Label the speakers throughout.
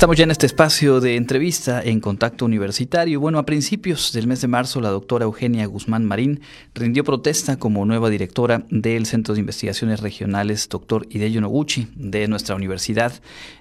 Speaker 1: Estamos ya en este espacio de entrevista en Contacto Universitario. Bueno, a principios del mes de marzo, la doctora Eugenia Guzmán Marín rindió protesta como nueva directora del Centro de Investigaciones Regionales Dr. Hideyo Noguchi de nuestra universidad.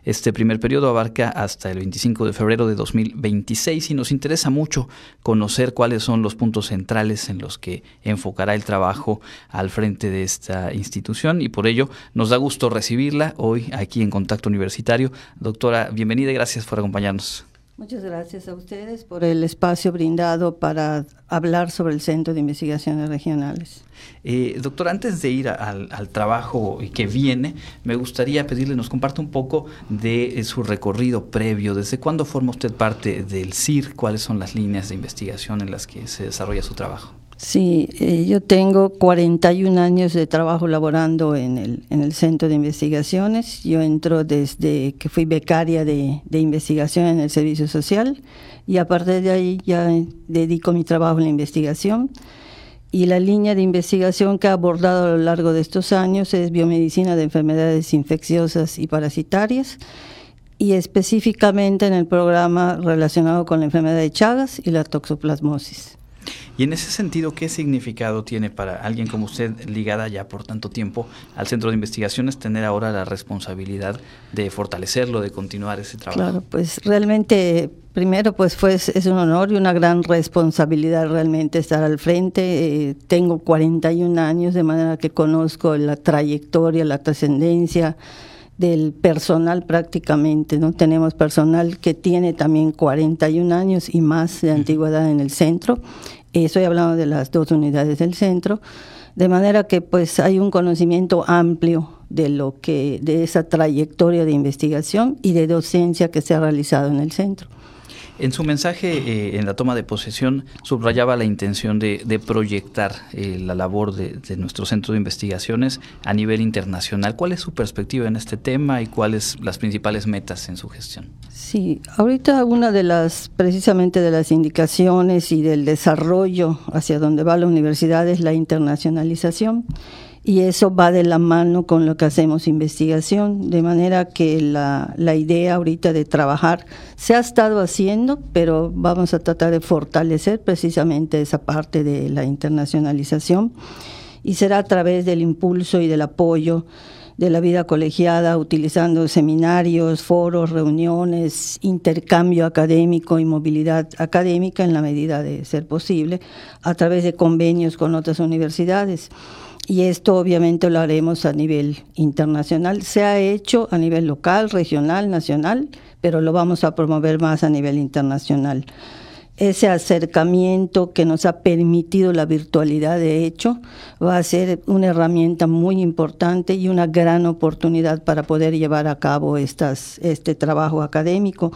Speaker 1: Este primer periodo abarca hasta el 25 de febrero de 2026 y nos interesa mucho conocer cuáles son los puntos centrales en los que enfocará el trabajo al frente de esta institución y por ello nos da gusto recibirla hoy aquí en Contacto Universitario. Doctora, bienvenida gracias por acompañarnos.
Speaker 2: Muchas gracias a ustedes por el espacio brindado para hablar sobre el Centro de Investigaciones Regionales.
Speaker 1: Eh, doctor, antes de ir al, trabajo que viene, me gustaría pedirle nos comparta un poco de eh, su recorrido previo. ¿Desde cuándo forma usted parte del CIR? ¿Cuáles son las líneas de investigación en las que se desarrolla su trabajo?
Speaker 2: Sí, eh, yo tengo 41 años de trabajo laborando en el, en el Centro de Investigaciones. Yo entro desde que fui becaria de, de investigación en el Servicio Social y a partir de ahí ya dedico mi trabajo a la investigación. Y la línea de investigación que he abordado a lo largo de estos años es biomedicina de enfermedades infecciosas y parasitarias y específicamente en el programa relacionado con la enfermedad de Chagas y la toxoplasmosis.
Speaker 1: Y en ese sentido, ¿qué significado tiene para alguien como usted, ligada ya por tanto tiempo al Centro de Investigaciones, tener ahora la responsabilidad de fortalecerlo, de continuar ese trabajo?
Speaker 2: Claro, pues realmente, primero, pues fue, es un honor y una gran responsabilidad realmente estar al frente. Eh, tengo 41 años, de manera que conozco la trayectoria, la trascendencia del personal prácticamente, ¿no? Tenemos personal que tiene también 41 años y más de antigüedad en el centro Estoy hablando de las dos unidades del centro, de manera que pues hay un conocimiento amplio de lo que de esa trayectoria de investigación y de docencia que se ha realizado en el centro.
Speaker 1: En su mensaje eh, en la toma de posesión subrayaba la intención de, proyectar eh, la labor de, nuestro centro de investigaciones a nivel internacional. ¿Cuál es su perspectiva en este tema y cuáles las principales metas en su gestión?
Speaker 2: Sí, ahorita una de las, precisamente de las indicaciones y del desarrollo hacia donde va la universidad es la internacionalización y eso va de la mano con lo que hacemos investigación, de manera que la, la, idea ahorita de trabajar se ha estado haciendo, pero vamos a tratar de fortalecer precisamente esa parte de la internacionalización. Y será a través del impulso y del apoyo de la vida colegiada, utilizando seminarios, foros, reuniones, intercambio académico y movilidad académica en la medida de ser posible, a través de convenios con otras universidades y esto obviamente lo haremos a nivel internacional. Se ha hecho a nivel local, regional, nacional, pero lo vamos a promover más a nivel internacional. Ese acercamiento que nos ha permitido la virtualidad, de hecho, va a ser una herramienta muy importante y una gran oportunidad para poder llevar a cabo estas, este trabajo académico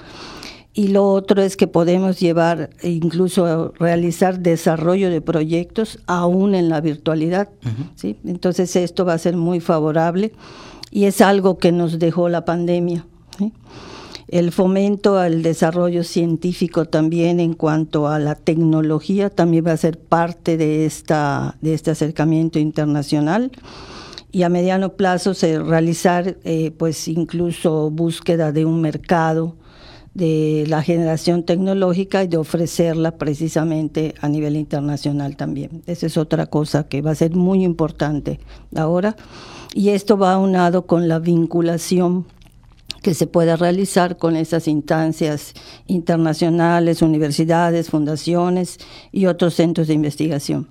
Speaker 2: y lo otro es que podemos llevar e incluso realizar desarrollo de proyectos aún en la virtualidad. ¿sí? Entonces esto va a ser muy favorable y es algo que nos dejó la pandemia. El fomento al desarrollo científico también en cuanto a la tecnología también va a ser parte de, esta, de este acercamiento internacional y a mediano plazo se realizar eh, pues incluso búsqueda de un mercado de la generación tecnológica y de ofrecerla precisamente a nivel internacional también. Esa es otra cosa que va a ser muy importante ahora. Y esto va aunado con la vinculación que se pueda realizar con esas instancias internacionales, universidades, fundaciones y otros centros de investigación.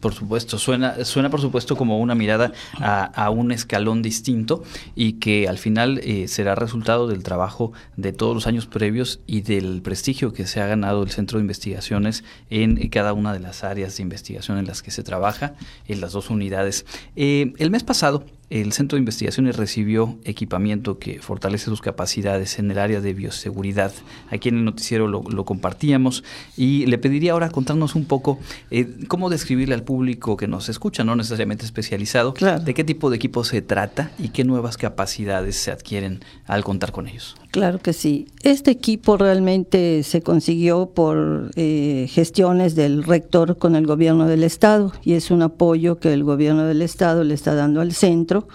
Speaker 1: Por supuesto, suena, suena por supuesto como una mirada a, un escalón distinto y que al final eh, será resultado del trabajo de todos los años previos y del prestigio que se ha ganado el Centro de Investigaciones en cada una de las áreas de investigación en las que se trabaja, en las dos unidades. Eh, el mes pasado el Centro de Investigaciones recibió equipamiento que fortalece sus capacidades en el área de bioseguridad. Aquí en el noticiero lo, compartíamos y le pediría ahora contarnos un poco eh, cómo describirle al público que nos escucha, no necesariamente especializado, de qué tipo de equipo se trata y qué nuevas capacidades se adquieren al contar con ellos.
Speaker 2: Claro que sí. Este equipo realmente se consiguió por eh, gestiones del rector con el gobierno del estado y es un apoyo que el gobierno del estado le está dando al centro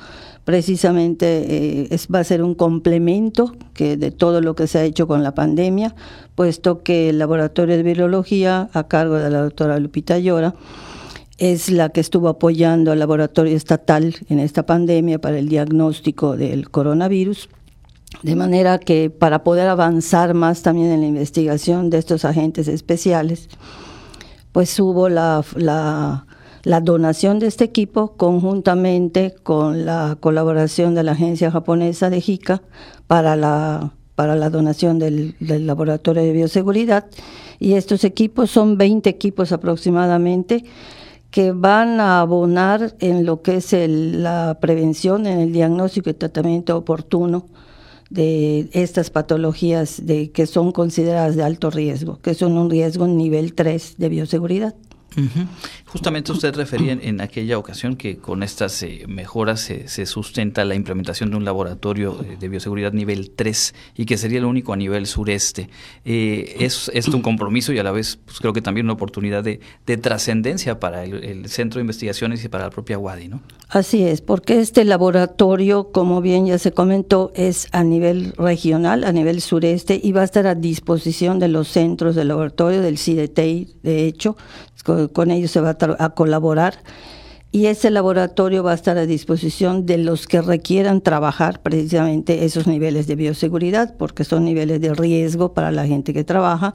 Speaker 2: precisamente eh, es, va a ser un complemento que de todo lo que se ha hecho con la pandemia, puesto que el laboratorio de virología a cargo de la doctora Lupita Llora es la que estuvo apoyando al laboratorio estatal en esta pandemia para el diagnóstico del coronavirus. De manera que para poder avanzar más también en la investigación de estos agentes especiales, pues hubo la, donación de este equipo conjuntamente con la colaboración de la agencia japonesa de JICA para la, donación del, laboratorio de bioseguridad. Y estos equipos son 20 equipos aproximadamente que van a abonar en lo que es la prevención, en el diagnóstico y tratamiento oportuno de estas patologías de, que son consideradas de alto riesgo, que son un riesgo nivel 3 de bioseguridad.
Speaker 1: Justamente usted refería en, aquella ocasión que con estas eh, mejoras se, sustenta la implementación de un laboratorio eh, de bioseguridad nivel 3 y que sería el único a nivel sureste. Eh, es, esto un compromiso y a la vez pues, creo que también una oportunidad de, trascendencia para el, Centro de Investigaciones y para la propia WADI, ¿no?
Speaker 2: Así es, porque este laboratorio, como bien ya se comentó, es a nivel regional, a nivel sureste y va a estar a disposición de los centros de laboratorio del CIDETEI, de hecho, con, ellos se va a, colaborar y ese laboratorio va a estar a disposición de los que requieran trabajar precisamente esos niveles de bioseguridad, porque son niveles de riesgo para la gente que trabaja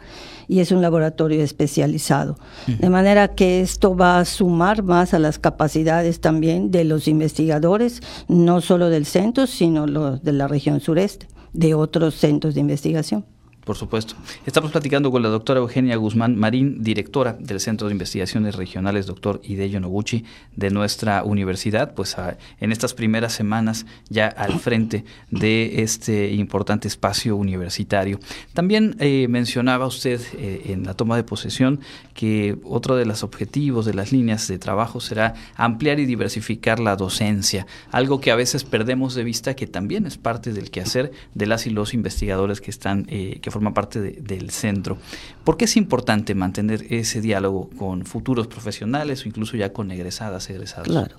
Speaker 2: y es un laboratorio especializado. De manera que esto va a sumar más a las capacidades también de los investigadores, no solo del centro, sino los de la región sureste, de otros centros de investigación.
Speaker 1: Por supuesto. Estamos platicando con la doctora Eugenia Guzmán Marín, directora del Centro de Investigaciones Regionales, doctor Hideyo Noguchi, de nuestra universidad, pues en estas primeras semanas ya al frente de este importante espacio universitario. También eh, mencionaba usted eh, en la toma de posesión que otro de los objetivos de las líneas de trabajo será ampliar y diversificar la docencia, algo que a veces perdemos de vista que también es parte del quehacer de las y los investigadores que están eh, que forma parte del centro. ¿Por qué es importante mantener ese diálogo con futuros profesionales o incluso ya con egresadas, egresados?
Speaker 2: Claro.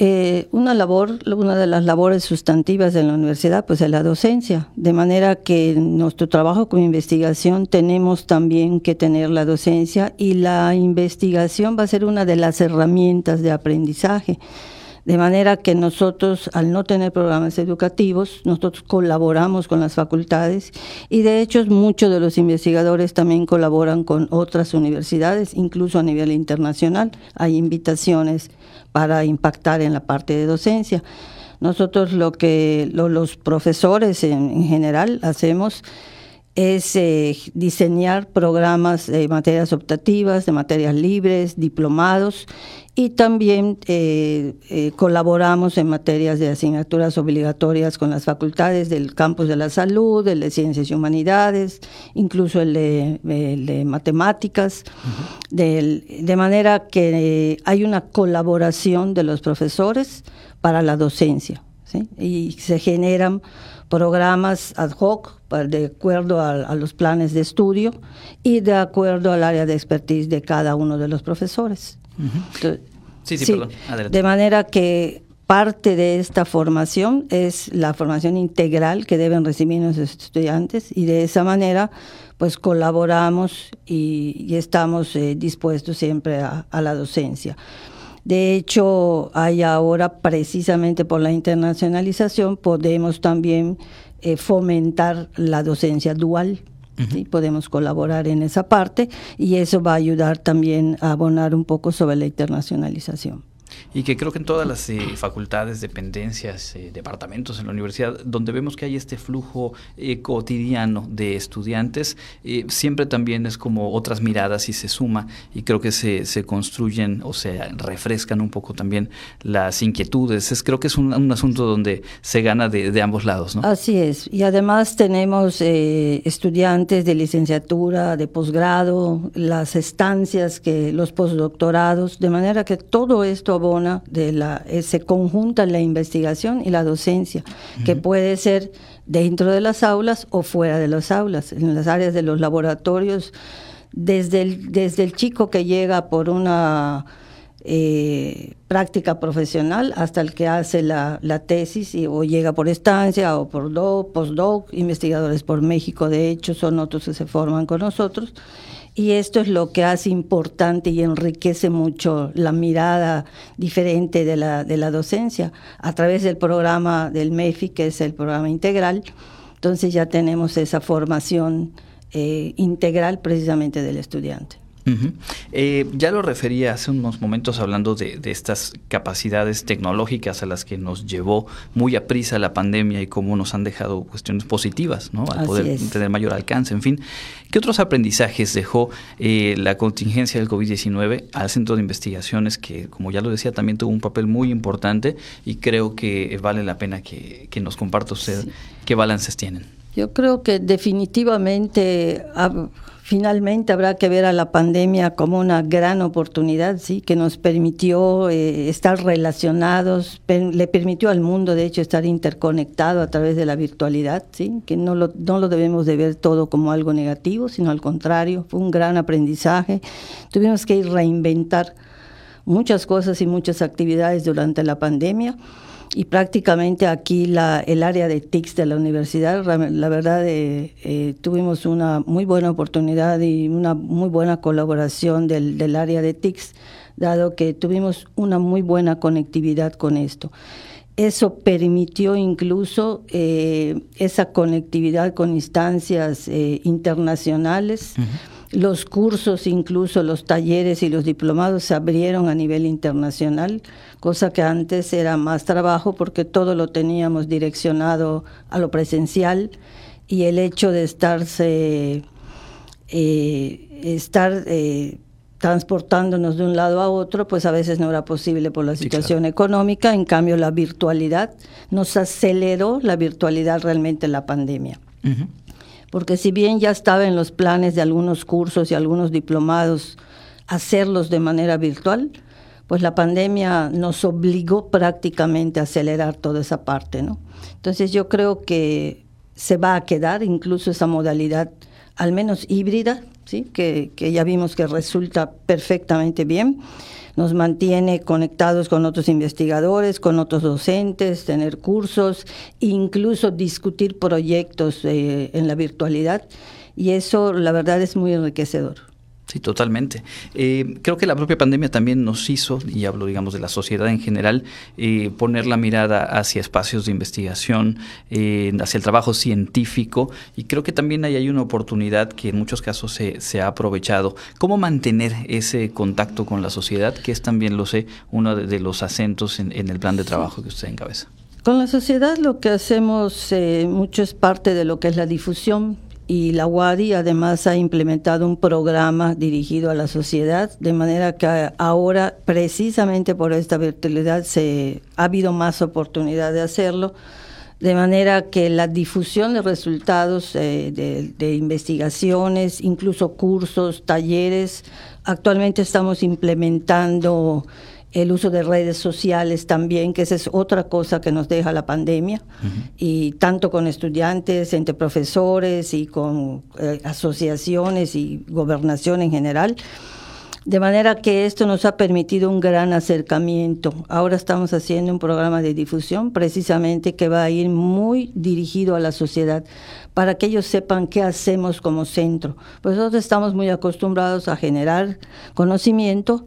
Speaker 2: Eh, una labor, una de las labores sustantivas de la universidad, pues es la docencia, de manera que en nuestro trabajo con investigación tenemos también que tener la docencia y la investigación va a ser una de las herramientas de aprendizaje. De manera que nosotros, al no tener programas educativos, nosotros colaboramos con las facultades y de hecho muchos de los investigadores también colaboran con otras universidades, incluso a nivel internacional. Hay invitaciones para impactar en la parte de docencia. Nosotros lo que los profesores en, general hacemos es eh, diseñar programas de materias optativas, de materias libres, diplomados y también eh, eh, colaboramos en materias de asignaturas obligatorias con las facultades del campus de la salud, el de ciencias y humanidades, incluso el de, matemáticas, de manera que hay una colaboración de los profesores para la docencia y se generan programas ad hoc de acuerdo a, los planes de estudio y de acuerdo al área de expertise de cada uno de los profesores
Speaker 1: sí, sí, perdón.
Speaker 2: De manera que parte de esta formación es la formación integral que deben recibir nuestros estudiantes y de esa manera pues colaboramos y, estamos eh, dispuestos siempre a, la docencia. De hecho, hay ahora precisamente por la internacionalización podemos también eh, fomentar la docencia dual Podemos colaborar en esa parte y eso va a ayudar también a abonar un poco sobre la internacionalización
Speaker 1: y que creo que en todas las eh, facultades, dependencias, eh, departamentos en la universidad, donde vemos que hay este flujo eh, cotidiano de estudiantes, siempre también es como otras miradas y se suma y creo que se, se construyen o se refrescan un poco también las inquietudes. Es, creo que es un, un asunto donde se gana de, de, ambos lados. ¿no?
Speaker 2: Así es. Y además tenemos estudiantes de licenciatura, de posgrado, las estancias, que los postdoctorados, de manera que todo esto de la, eh, se conjunta la investigación y la docencia, que puede ser dentro de las aulas o fuera de las aulas, en las áreas de los laboratorios, desde el, desde el chico que llega por una eh, práctica profesional hasta el que hace la, tesis y, o llega por estancia o por doc, postdoc, investigadores por México, de hecho, son otros que se forman con nosotros. Y esto es lo que hace importante y enriquece mucho la mirada diferente de la, de la docencia a través del programa del MEFI, que es el programa integral. Entonces ya tenemos esa formación eh, integral precisamente del estudiante.
Speaker 1: Eh, ya lo refería hace unos momentos hablando de, estas capacidades tecnológicas a las que nos llevó muy a prisa la pandemia y cómo nos han dejado cuestiones positivas, ¿no? Al poder tener mayor alcance, en fin. ¿Qué otros aprendizajes dejó eh, la contingencia del COVID-19 al centro de investigaciones que, como ya lo decía, también tuvo un papel muy importante y creo que vale la pena que, nos comparta usted qué balances tienen?
Speaker 2: Yo creo que definitivamente finalmente habrá que ver a la pandemia como una gran oportunidad, sí, que nos permitió eh, estar relacionados, le permitió al mundo, de hecho, estar interconectado a través de la virtualidad, sí, que no lo, no lo debemos de ver todo como algo negativo, sino al contrario, fue un gran aprendizaje. Tuvimos que reinventar muchas cosas y muchas actividades durante la pandemia y prácticamente aquí la, el área de TICS de la universidad, la verdad eh, eh, tuvimos una muy buena oportunidad y una muy buena colaboración del, del área de TICS, dado que tuvimos una muy buena conectividad con esto. Eso permitió incluso eh, esa conectividad con instancias internacionales. Los cursos, incluso los talleres y los diplomados se abrieron a nivel internacional, cosa que antes era más trabajo porque todo lo teníamos direccionado a lo presencial y el hecho de estarse, eh, estar eh, transportándonos de un lado a otro, pues a veces no era posible por la situación económica, en cambio la virtualidad nos aceleró la virtualidad realmente en la pandemia porque si bien ya estaba en los planes de algunos cursos y algunos diplomados hacerlos de manera virtual, pues la pandemia nos obligó prácticamente a acelerar toda esa parte, ¿no? Entonces yo creo que se va a quedar incluso esa modalidad, al menos híbrida, ¿sí? que, ya vimos que resulta perfectamente bien nos mantiene conectados con otros investigadores, con otros docentes, tener cursos, incluso discutir proyectos eh, en la virtualidad. Y eso, la verdad, es muy enriquecedor.
Speaker 1: Sí, totalmente. Eh, creo que la propia pandemia también nos hizo, y hablo digamos de la sociedad en general, eh, poner la mirada hacia espacios de investigación, eh, hacia el trabajo científico, y creo que también ahí hay una oportunidad que en muchos casos se, se, ha aprovechado. ¿Cómo mantener ese contacto con la sociedad, que es también, lo sé, uno de, los acentos en, en, el plan de trabajo que usted encabeza?
Speaker 2: Con la sociedad lo que hacemos mucho es parte de lo que es la difusión y la UADI además ha implementado un programa dirigido a la sociedad, de manera que ahora, precisamente por esta virtualidad, se, ha habido más oportunidad de hacerlo, de manera que la difusión de resultados eh, de, de investigaciones, incluso cursos, talleres, actualmente estamos implementando el uso de redes sociales también, que esa es otra cosa que nos deja la pandemia, y tanto con estudiantes, entre profesores y con eh, asociaciones y gobernación en general. De manera que esto nos ha permitido un gran acercamiento. Ahora estamos haciendo un programa de difusión precisamente que va a ir muy dirigido a la sociedad para que ellos sepan qué hacemos como centro. Pues nosotros estamos muy acostumbrados a generar conocimiento,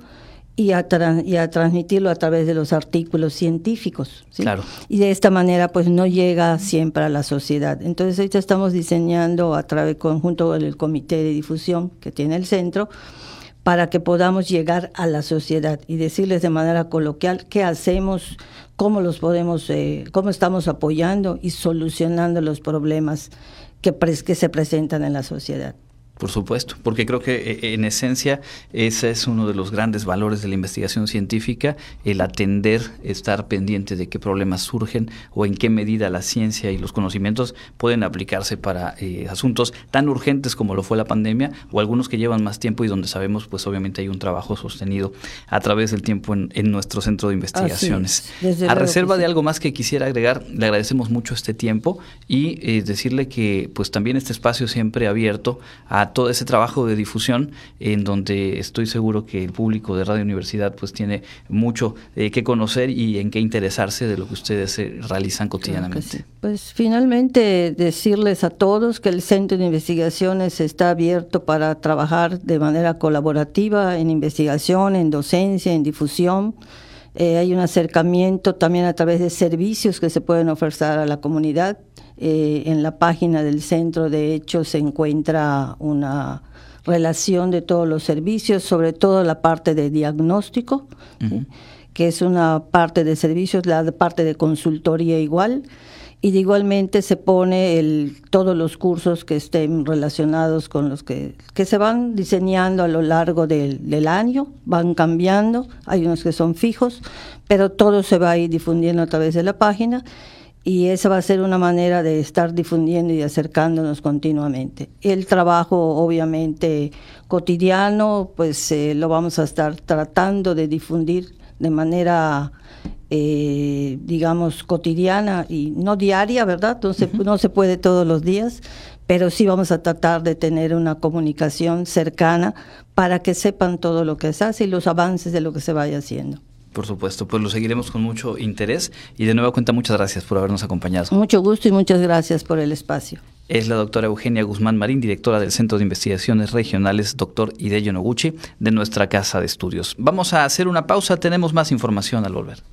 Speaker 2: y a, y a transmitirlo a través de los artículos científicos. Claro. Y de esta manera, pues no llega siempre a la sociedad. Entonces, ahorita estamos diseñando a través, conjunto con el comité de difusión que tiene el centro, para que podamos llegar a la sociedad y decirles de manera coloquial qué hacemos, cómo los podemos, eh, cómo estamos apoyando y solucionando los problemas que, que se presentan en la sociedad.
Speaker 1: Por supuesto, porque creo que eh, en esencia ese es uno de los grandes valores de la investigación científica, el atender, estar pendiente de qué problemas surgen o en qué medida la ciencia y los conocimientos pueden aplicarse para eh, asuntos tan urgentes como lo fue la pandemia o algunos que llevan más tiempo y donde sabemos pues obviamente hay un trabajo sostenido a través del tiempo en, nuestro centro de investigaciones. a reserva de algo más que quisiera agregar, le agradecemos mucho este tiempo y eh, decirle que pues también este espacio siempre abierto a a todo ese trabajo de difusión en donde estoy seguro que el público de Radio Universidad pues tiene mucho eh, que conocer y en qué interesarse de lo que ustedes eh, realizan cotidianamente.
Speaker 2: Pues finalmente decirles a todos que el Centro de Investigaciones está abierto para trabajar de manera colaborativa en investigación, en docencia, en difusión. Eh, hay un acercamiento también a través de servicios que se pueden ofrecer a la comunidad. Eh, en la página del centro, de hecho, se encuentra una relación de todos los servicios, sobre todo la parte de diagnóstico, que es una parte de servicios, la parte de consultoría igual. Y igualmente se pone el, todos los cursos que estén relacionados con los que, que se van diseñando a lo largo del, del, año, van cambiando, hay unos que son fijos, pero todo se va a ir difundiendo a través de la página y esa va a ser una manera de estar difundiendo y acercándonos continuamente. El trabajo obviamente cotidiano, pues eh, lo vamos a estar tratando de difundir de manera eh, digamos, cotidiana y no diaria, ¿verdad? No se, no se puede todos los días, pero sí vamos a tratar de tener una comunicación cercana para que sepan todo lo que se hace y los avances de lo que se vaya haciendo.
Speaker 1: Por supuesto, pues lo seguiremos con mucho interés y de nueva cuenta muchas gracias por habernos acompañado.
Speaker 2: Mucho gusto y muchas gracias por el espacio.
Speaker 1: Es la doctora Eugenia Guzmán Marín, directora del Centro de Investigaciones Regionales, doctor Hideyo Noguchi, de nuestra Casa de Estudios. Vamos a hacer una pausa, tenemos más información al volver.